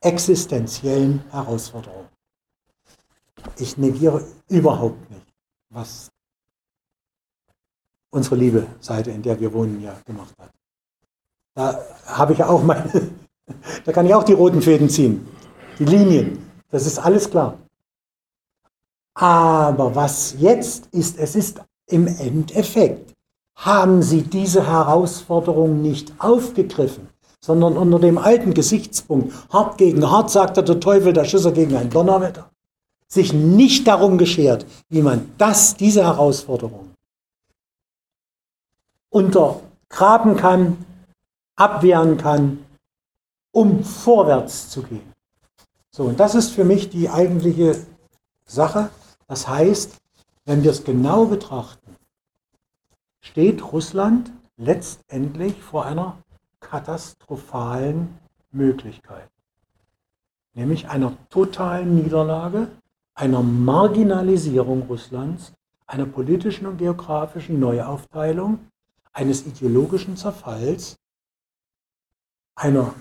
existenziellen Herausforderung. Ich negiere überhaupt nicht, was unsere liebe Seite, in der wir wohnen, ja gemacht hat. Da habe ich auch meine da kann ich auch die roten Fäden ziehen, die Linien. Das ist alles klar. Aber was jetzt ist, es ist im Endeffekt, haben Sie diese Herausforderung nicht aufgegriffen, sondern unter dem alten Gesichtspunkt, hart gegen hart, sagte der Teufel, der Schisser gegen ein Donnerwetter, sich nicht darum geschert, wie man das, diese Herausforderung untergraben kann, abwehren kann, um vorwärts zu gehen. So, und das ist für mich die eigentliche Sache. Das heißt, wenn wir es genau betrachten, steht Russland letztendlich vor einer katastrophalen Möglichkeit. nämlich einer totalen Niederlage, einer Marginalisierung Russlands, einer politischen und geografischen Neuaufteilung, eines ideologischen Zerfalls, einer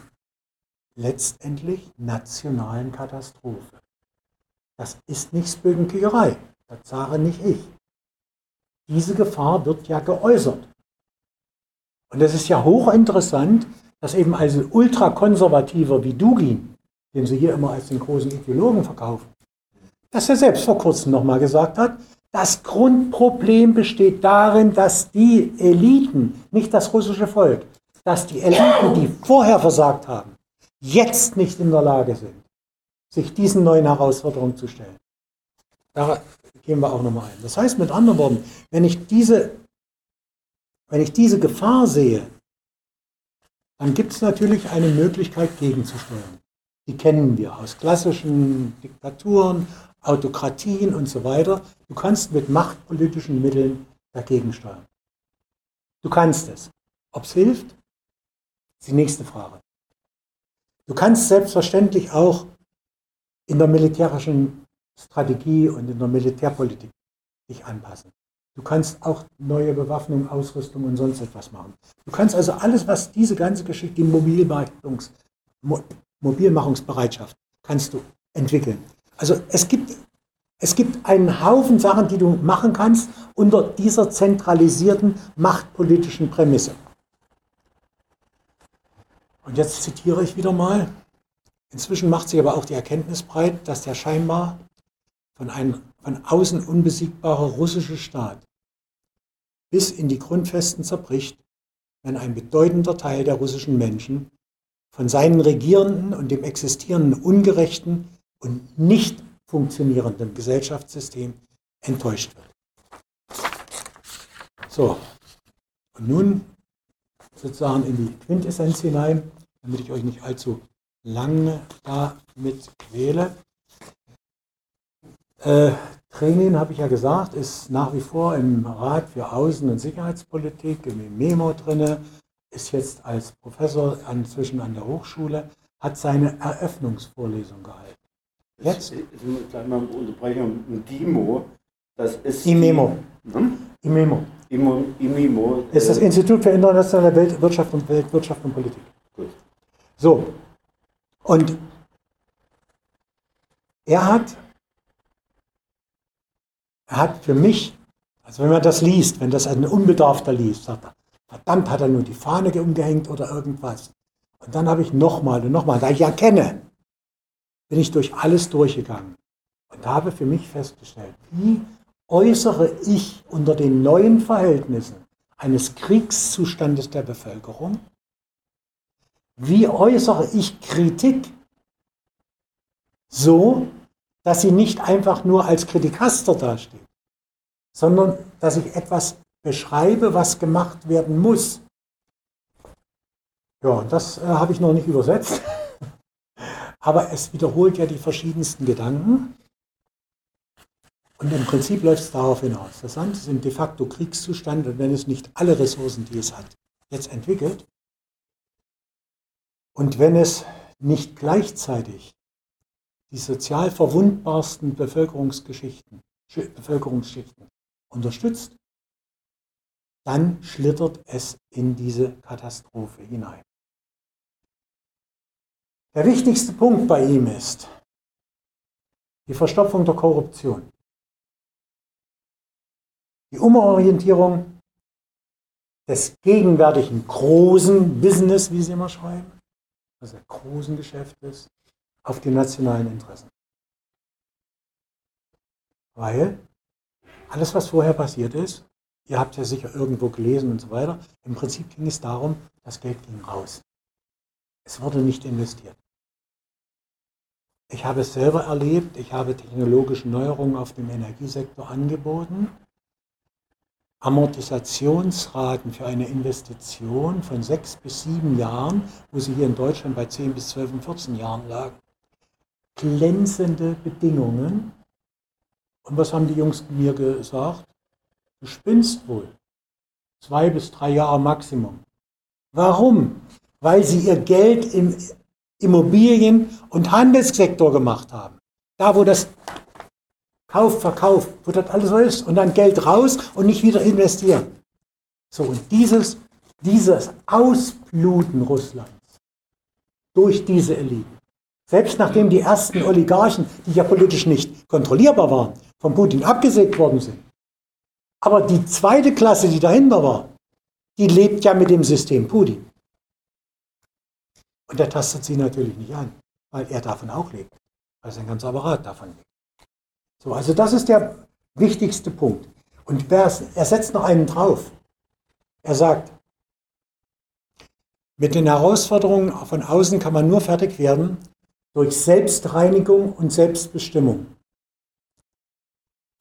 letztendlich nationalen Katastrophe. Das ist nicht Spögenkickerei, das sage nicht ich. Diese Gefahr wird ja geäußert. Und es ist ja hochinteressant, dass eben ein ultrakonservativer wie Dugin, den Sie hier immer als den großen Ideologen verkaufen, dass er selbst vor kurzem nochmal gesagt hat, das Grundproblem besteht darin, dass die Eliten, nicht das russische Volk, dass die Eliten, die vorher versagt haben, jetzt nicht in der Lage sind, sich diesen neuen Herausforderungen zu stellen. Da gehen wir auch nochmal ein. Das heißt mit anderen Worten, wenn ich diese, wenn ich diese Gefahr sehe, dann gibt es natürlich eine Möglichkeit gegenzusteuern. Die kennen wir aus klassischen Diktaturen, Autokratien und so weiter. Du kannst mit machtpolitischen Mitteln dagegen steuern. Du kannst es. Ob es hilft, ist die nächste Frage. Du kannst selbstverständlich auch in der militärischen Strategie und in der Militärpolitik dich anpassen. Du kannst auch neue Bewaffnung, Ausrüstung und sonst etwas machen. Du kannst also alles, was diese ganze Geschichte, die Mobilmachungs, Mobilmachungsbereitschaft, kannst du entwickeln. Also es gibt, es gibt einen Haufen Sachen, die du machen kannst unter dieser zentralisierten machtpolitischen Prämisse. Und jetzt zitiere ich wieder mal. Inzwischen macht sich aber auch die Erkenntnis breit, dass der scheinbar von einem von außen unbesiegbare russische Staat bis in die Grundfesten zerbricht, wenn ein bedeutender Teil der russischen Menschen von seinen Regierenden und dem existierenden ungerechten und nicht funktionierenden Gesellschaftssystem enttäuscht wird. So, und nun sozusagen in die Quintessenz hinein, damit ich euch nicht allzu lange damit quäle. Äh, Training, habe ich ja gesagt, ist nach wie vor im Rat für Außen- und Sicherheitspolitik, im Memo drin, ist jetzt als Professor inzwischen an der Hochschule, hat seine Eröffnungsvorlesung gehalten. Jetzt? Gleich mal Unterbrechung. Ein DIMO, das ist. IMEMO. Hm? IMEMO. IMO, IMIMO. Ist das äh, Institut für internationale Weltwirtschaft und Weltwirtschaft und Politik. Gut. So. Und er hat, er hat für mich, also wenn man das liest, wenn das ein Unbedarfter liest, sagt er, verdammt, hat er nur die Fahne umgehängt oder irgendwas. Und dann habe ich nochmal und nochmal, da ich ja kenne, bin ich durch alles durchgegangen und habe für mich festgestellt, wie äußere ich unter den neuen Verhältnissen eines Kriegszustandes der Bevölkerung, wie äußere ich Kritik so, dass sie nicht einfach nur als Kritikaster dasteht, sondern dass ich etwas beschreibe, was gemacht werden muss. Ja, das äh, habe ich noch nicht übersetzt. Aber es wiederholt ja die verschiedensten Gedanken. Und im Prinzip läuft es darauf hinaus. Das Land ist im de facto Kriegszustand und wenn es nicht alle Ressourcen, die es hat, jetzt entwickelt und wenn es nicht gleichzeitig die sozial verwundbarsten Bevölkerungsgeschichten, Bevölkerungsschichten unterstützt, dann schlittert es in diese Katastrophe hinein. Der wichtigste Punkt bei ihm ist die Verstopfung der Korruption. Die Umorientierung des gegenwärtigen großen Business, wie sie immer schreiben, der großen Geschäftes, auf die nationalen Interessen. Weil alles, was vorher passiert ist, ihr habt ja sicher irgendwo gelesen und so weiter, im Prinzip ging es darum, das Geld ging raus. Es wurde nicht investiert. Ich habe es selber erlebt, ich habe technologische Neuerungen auf dem Energiesektor angeboten. Amortisationsraten für eine Investition von sechs bis sieben Jahren, wo sie hier in Deutschland bei zehn bis zwölf und 14 Jahren lagen. Glänzende Bedingungen. Und was haben die Jungs mir gesagt? Du spinnst wohl. Zwei bis drei Jahre Maximum. Warum? Weil sie ihr Geld im Immobilien- und Handelssektor gemacht haben. Da, wo das Kauf, Verkauf, wo das alles so ist und dann Geld raus und nicht wieder investieren. So, und dieses, dieses Ausbluten Russlands durch diese Eliten, selbst nachdem die ersten Oligarchen, die ja politisch nicht kontrollierbar waren, von Putin abgesägt worden sind, aber die zweite Klasse, die dahinter war, die lebt ja mit dem System Putin. Und der tastet sie natürlich nicht an, weil er davon auch lebt, weil sein ganzer Apparat davon lebt. So, also das ist der wichtigste Punkt. Und er setzt noch einen drauf. Er sagt, mit den Herausforderungen von außen kann man nur fertig werden durch Selbstreinigung und Selbstbestimmung.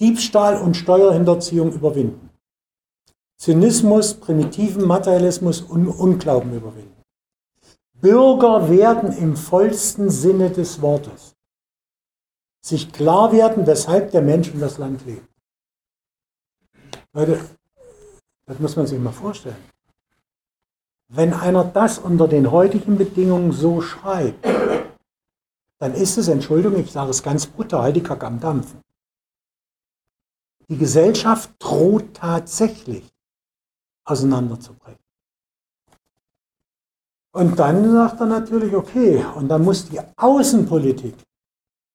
Diebstahl und Steuerhinterziehung überwinden. Zynismus, primitiven Materialismus und Unglauben überwinden. Bürger werden im vollsten Sinne des Wortes. Sich klar werden, weshalb der Mensch in das Land lebt. Leute, das muss man sich mal vorstellen. Wenn einer das unter den heutigen Bedingungen so schreibt, dann ist es, Entschuldigung, ich sage es ganz brutal, die Kacke am Dampfen. Die Gesellschaft droht tatsächlich auseinanderzubrechen. Und dann sagt er natürlich, okay, und dann muss die Außenpolitik,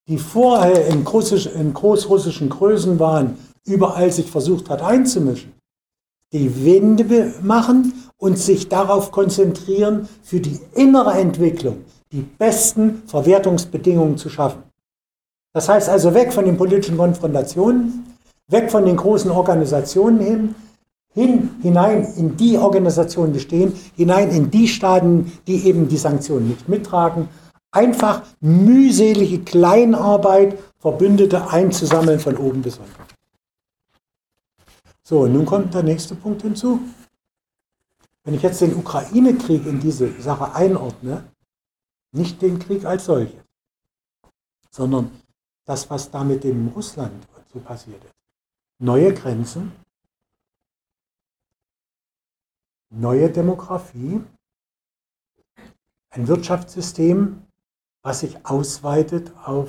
die vorher in, Großisch, in großrussischen Größenwahn überall sich versucht hat einzumischen, die Wende machen und sich darauf konzentrieren, für die innere Entwicklung die besten Verwertungsbedingungen zu schaffen. Das heißt also weg von den politischen Konfrontationen, weg von den großen Organisationen hin, hin, hinein in die Organisationen, die stehen, hinein in die Staaten, die eben die Sanktionen nicht mittragen. Einfach mühselige Kleinarbeit, Verbündete einzusammeln von oben bis unten. So, und nun kommt der nächste Punkt hinzu. Wenn ich jetzt den Ukraine-Krieg in diese Sache einordne, nicht den Krieg als solches, sondern das, was da mit dem Russland so passiert ist neue Grenzen, neue Demografie, ein Wirtschaftssystem, was sich ausweitet auf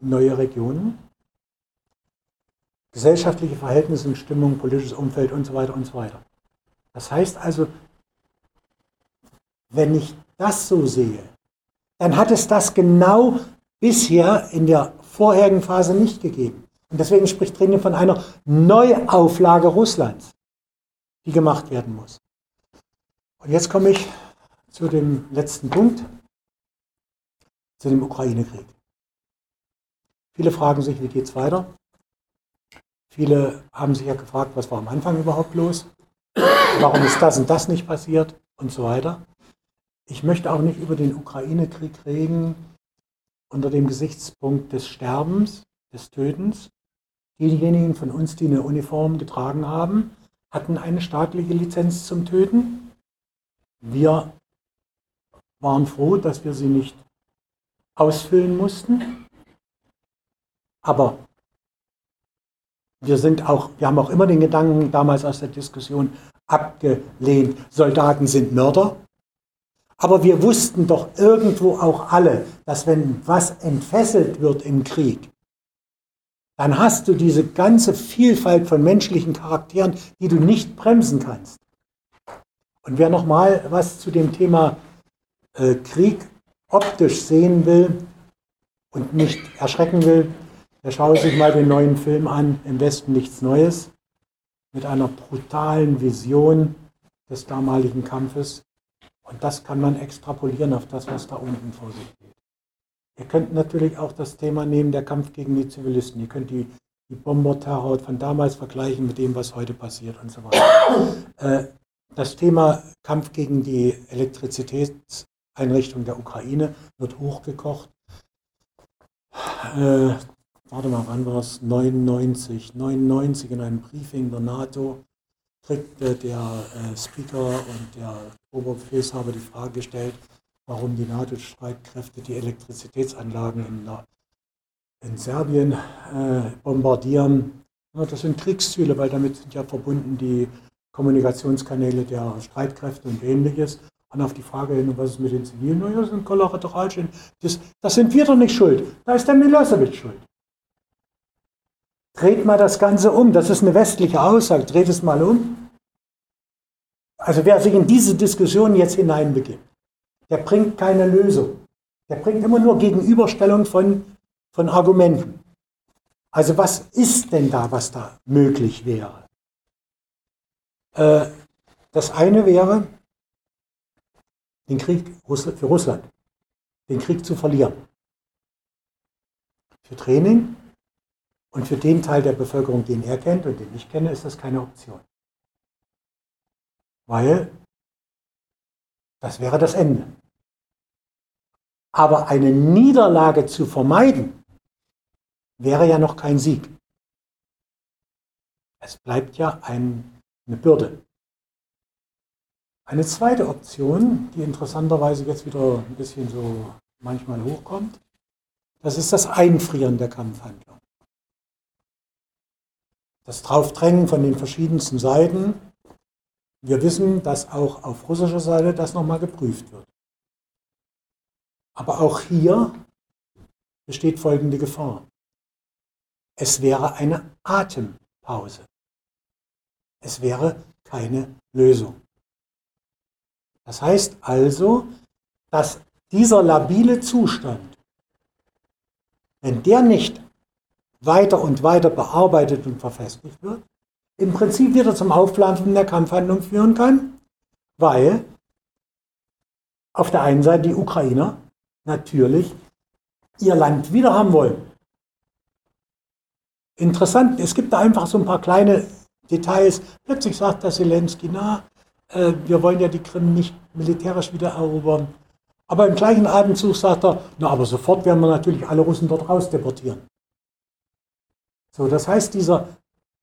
neue Regionen, gesellschaftliche Verhältnisse und Stimmung, politisches Umfeld und so weiter und so weiter. Das heißt also, wenn ich das so sehe, dann hat es das genau bisher in der vorherigen Phase nicht gegeben. Und deswegen spricht Trine von einer Neuauflage Russlands, die gemacht werden muss. Und jetzt komme ich zu dem letzten Punkt, zu dem Ukraine-Krieg. Viele fragen sich, wie geht es weiter? Viele haben sich ja gefragt, was war am Anfang überhaupt los? Warum ist das und das nicht passiert? Und so weiter. Ich möchte auch nicht über den Ukraine-Krieg reden unter dem Gesichtspunkt des Sterbens, des Tötens, Diejenigen von uns, die eine Uniform getragen haben, hatten eine staatliche Lizenz zum Töten. Wir waren froh, dass wir sie nicht ausfüllen mussten. Aber wir sind auch, wir haben auch immer den Gedanken damals aus der Diskussion abgelehnt, Soldaten sind Mörder. Aber wir wussten doch irgendwo auch alle, dass wenn was entfesselt wird im Krieg, dann hast du diese ganze Vielfalt von menschlichen Charakteren, die du nicht bremsen kannst. Und wer nochmal was zu dem Thema äh, Krieg optisch sehen will und nicht erschrecken will, der schaue sich mal den neuen Film an, Im Westen nichts Neues, mit einer brutalen Vision des damaligen Kampfes. Und das kann man extrapolieren auf das, was da unten vor sich geht. Ihr könnt natürlich auch das Thema nehmen, der Kampf gegen die Zivilisten. Ihr könnt die, die Bomberterror von damals vergleichen mit dem, was heute passiert und so weiter. Äh, das Thema Kampf gegen die Elektrizitätseinrichtung der Ukraine wird hochgekocht. Äh, warte mal, wann war es? 99. 99 in einem Briefing der NATO kriegte der äh, Speaker und der Oberbefehlshaber die Frage gestellt, warum die NATO-Streitkräfte die Elektrizitätsanlagen in, in Serbien äh, bombardieren. Ja, das sind Kriegsziele, weil damit sind ja verbunden die Kommunikationskanäle der Streitkräfte und ähnliches. Und auf die Frage hin, was ist mit den Zivilen? Naja, das sind Kollateralschäden. Das, das sind wir doch nicht schuld. Da ist der Milosevic schuld. Dreht mal das Ganze um. Das ist eine westliche Aussage. Dreht es mal um. Also wer sich in diese Diskussion jetzt hineinbegibt, der bringt keine Lösung. Der bringt immer nur Gegenüberstellung von, von Argumenten. Also was ist denn da, was da möglich wäre? Äh, das eine wäre, den Krieg für Russland, den Krieg zu verlieren. Für Training und für den Teil der Bevölkerung, den er kennt und den ich kenne, ist das keine Option. Weil das wäre das Ende. Aber eine Niederlage zu vermeiden, wäre ja noch kein Sieg. Es bleibt ja ein, eine Bürde. Eine zweite Option, die interessanterweise jetzt wieder ein bisschen so manchmal hochkommt, das ist das Einfrieren der Kampfhandlung. Das Draufdrängen von den verschiedensten Seiten. Wir wissen, dass auch auf russischer Seite das nochmal geprüft wird. Aber auch hier besteht folgende Gefahr. Es wäre eine Atempause. Es wäre keine Lösung. Das heißt also, dass dieser labile Zustand, wenn der nicht weiter und weiter bearbeitet und verfestigt wird, im Prinzip wieder zum Aufpflanzen der Kampfhandlung führen kann, weil auf der einen Seite die Ukrainer natürlich ihr Land wieder haben wollen. Interessant, es gibt da einfach so ein paar kleine Details. Plötzlich sagt der Zelensky, na, äh, wir wollen ja die Krim nicht militärisch wieder erobern. Aber im gleichen Atemzug sagt er, na, aber sofort werden wir natürlich alle Russen dort raus deportieren. So, das heißt, dieser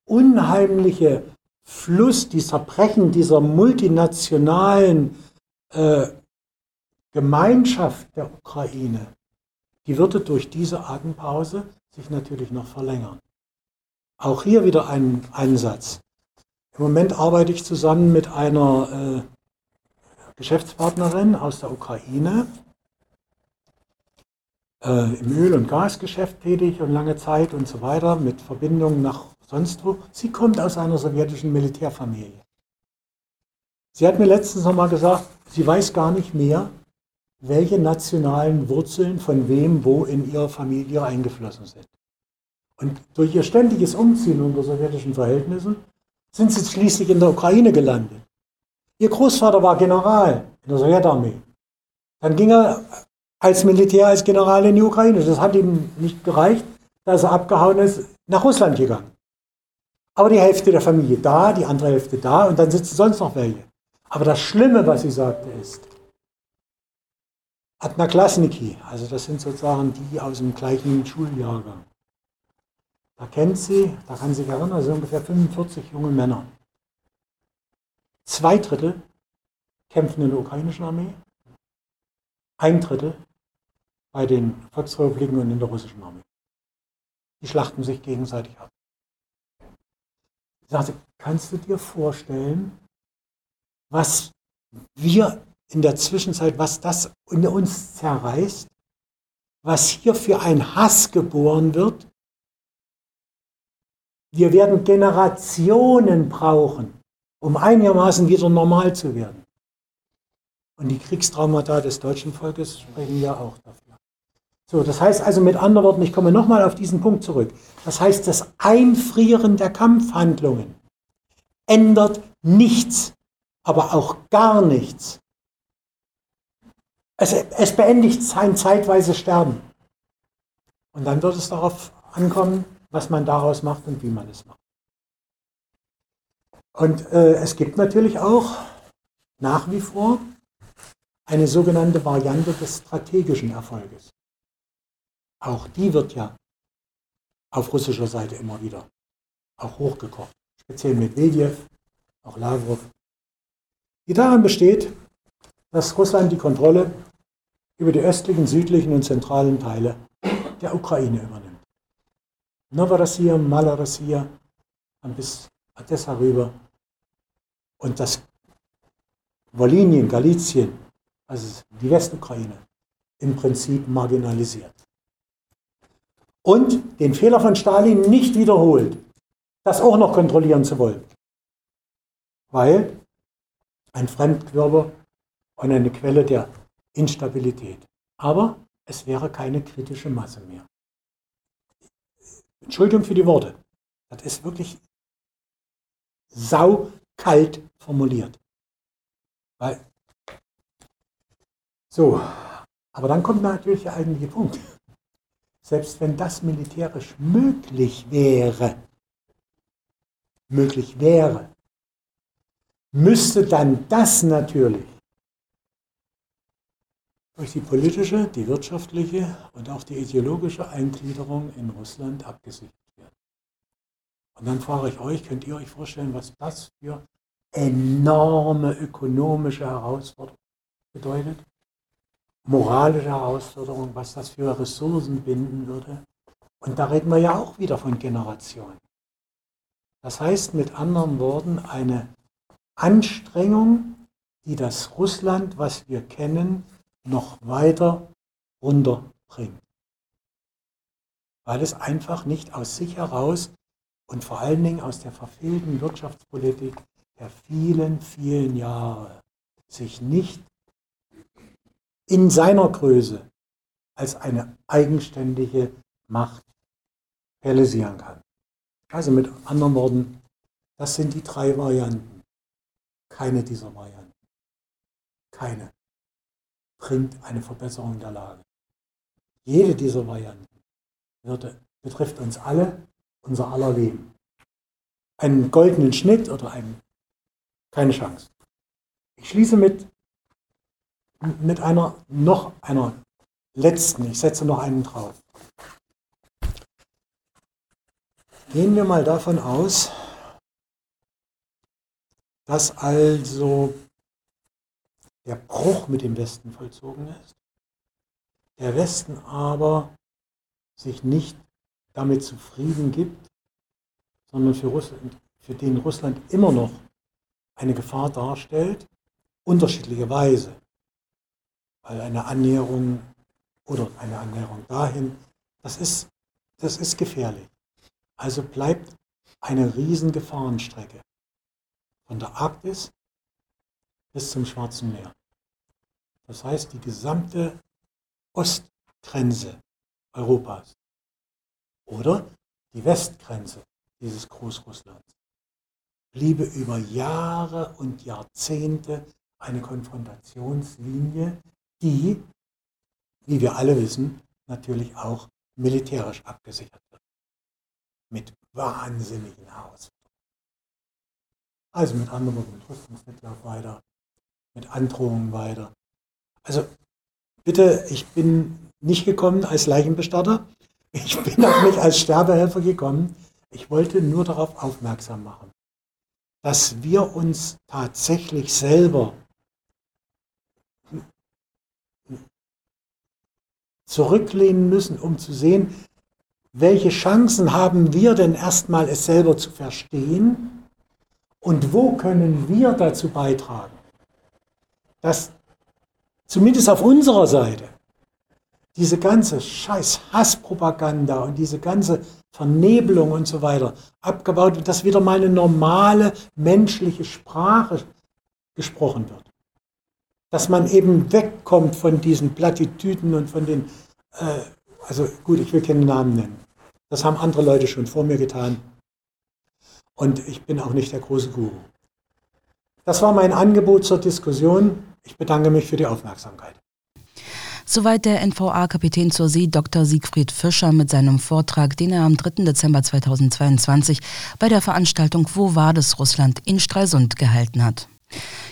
unheimliche Fluss, dieser Brechen dieser multinationalen äh, Gemeinschaft der Ukraine, die würde durch diese Atempause sich natürlich noch verlängern. Auch hier wieder ein Ansatz. Im Moment arbeite ich zusammen mit einer äh, Geschäftspartnerin aus der Ukraine, äh, im Öl- und Gasgeschäft tätig und lange Zeit und so weiter, mit Verbindungen nach sonst wo. Sie kommt aus einer sowjetischen Militärfamilie. Sie hat mir letztens nochmal gesagt, sie weiß gar nicht mehr, welche nationalen Wurzeln von wem wo in ihrer Familie eingeflossen sind. Und durch ihr ständiges Umziehen unter sowjetischen Verhältnissen sind sie schließlich in der Ukraine gelandet. Ihr Großvater war General in der Sowjetarmee. Dann ging er als Militär, als General in die Ukraine. Das hat ihm nicht gereicht, dass er abgehauen ist, nach Russland gegangen. Aber die Hälfte der Familie da, die andere Hälfte da und dann sitzen sonst noch welche. Aber das Schlimme, was sie sagte, ist, Adnaklasniki, also das sind sozusagen die aus dem gleichen Schuljahrgang. Da kennt sie, da kann sie sich erinnern, sind ungefähr 45 junge Männer. Zwei Drittel kämpfen in der ukrainischen Armee, ein Drittel bei den Volksrepubliken und in der russischen Armee. Die schlachten sich gegenseitig ab. Ich sagte, kannst du dir vorstellen, was wir in der Zwischenzeit, was das in uns zerreißt, was hier für ein Hass geboren wird. Wir werden Generationen brauchen, um einigermaßen wieder normal zu werden. Und die Kriegstraumata des deutschen Volkes sprechen ja auch dafür. So, das heißt also mit anderen Worten, ich komme nochmal auf diesen Punkt zurück. Das heißt, das Einfrieren der Kampfhandlungen ändert nichts, aber auch gar nichts es, es beendigt sein zeitweise Sterben. Und dann wird es darauf ankommen, was man daraus macht und wie man es macht. Und äh, es gibt natürlich auch nach wie vor eine sogenannte Variante des strategischen Erfolges. Auch die wird ja auf russischer Seite immer wieder auch hochgekocht. Speziell Medvedev, auch Lavrov. Die darin besteht, dass Russland die Kontrolle über die östlichen, südlichen und zentralen Teile der Ukraine übernimmt. Novorossiya, Malorossiya, bis Odessa rüber. Und das Wolinien, Galizien, also die Westukraine, im Prinzip marginalisiert. Und den Fehler von Stalin nicht wiederholt, das auch noch kontrollieren zu wollen. Weil ein Fremdkörper und eine Quelle der Instabilität. Aber es wäre keine kritische Masse mehr. Entschuldigung für die Worte. Das ist wirklich saukalt formuliert. Weil, so, aber dann kommt natürlich der eigentliche Punkt. Selbst wenn das militärisch möglich wäre, möglich wäre, müsste dann das natürlich durch die politische, die wirtschaftliche und auch die ideologische Eingliederung in Russland abgesichert werden. Und dann frage ich euch, könnt ihr euch vorstellen, was das für enorme ökonomische Herausforderungen bedeutet? Moralische Herausforderungen, was das für Ressourcen binden würde? Und da reden wir ja auch wieder von Generationen. Das heißt mit anderen Worten eine Anstrengung, die das Russland, was wir kennen, noch weiter runterbringt. Weil es einfach nicht aus sich heraus und vor allen Dingen aus der verfehlten Wirtschaftspolitik der vielen, vielen Jahre sich nicht in seiner Größe als eine eigenständige Macht realisieren kann. Also mit anderen Worten, das sind die drei Varianten. Keine dieser Varianten. Keine bringt eine Verbesserung der Lage. Jede dieser Varianten würde, betrifft uns alle, unser aller Leben. Einen goldenen Schnitt oder einen, keine Chance. Ich schließe mit, mit einer, noch einer letzten, ich setze noch einen drauf. Gehen wir mal davon aus, dass also der Bruch mit dem Westen vollzogen ist, der Westen aber sich nicht damit zufrieden gibt, sondern für, Russland, für den Russland immer noch eine Gefahr darstellt, unterschiedliche Weise, weil eine Annäherung oder eine Annäherung dahin, das ist, das ist gefährlich. Also bleibt eine riesen Gefahrenstrecke von der Arktis bis zum Schwarzen Meer. Das heißt, die gesamte Ostgrenze Europas oder die Westgrenze dieses Großrusslands bliebe über Jahre und Jahrzehnte eine Konfrontationslinie, die, wie wir alle wissen, natürlich auch militärisch abgesichert wird. Mit wahnsinnigen Herausforderungen. Also mit anderen Worten, Rüstungswettlauf weiter, mit Androhungen weiter. Also bitte, ich bin nicht gekommen als Leichenbestatter. Ich bin auch nicht als Sterbehelfer gekommen. Ich wollte nur darauf aufmerksam machen, dass wir uns tatsächlich selber zurücklehnen müssen, um zu sehen, welche Chancen haben wir denn erstmal es selber zu verstehen und wo können wir dazu beitragen, dass zumindest auf unserer Seite diese ganze scheiß Hasspropaganda und diese ganze Vernebelung und so weiter abgebaut wird, dass wieder mal eine normale menschliche Sprache gesprochen wird. Dass man eben wegkommt von diesen Plattitüden und von den, äh, also gut, ich will keinen Namen nennen. Das haben andere Leute schon vor mir getan. Und ich bin auch nicht der große Guru. Das war mein Angebot zur Diskussion. Ich bedanke mich für die Aufmerksamkeit. Soweit der NVA-Kapitän zur See Dr. Siegfried Fischer mit seinem Vortrag, den er am 3. Dezember 2022 bei der Veranstaltung Wo war das Russland in Stralsund gehalten hat.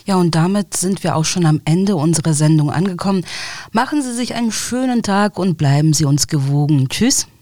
Ja, und damit sind wir auch schon am Ende unserer Sendung angekommen. Machen Sie sich einen schönen Tag und bleiben Sie uns gewogen. Tschüss.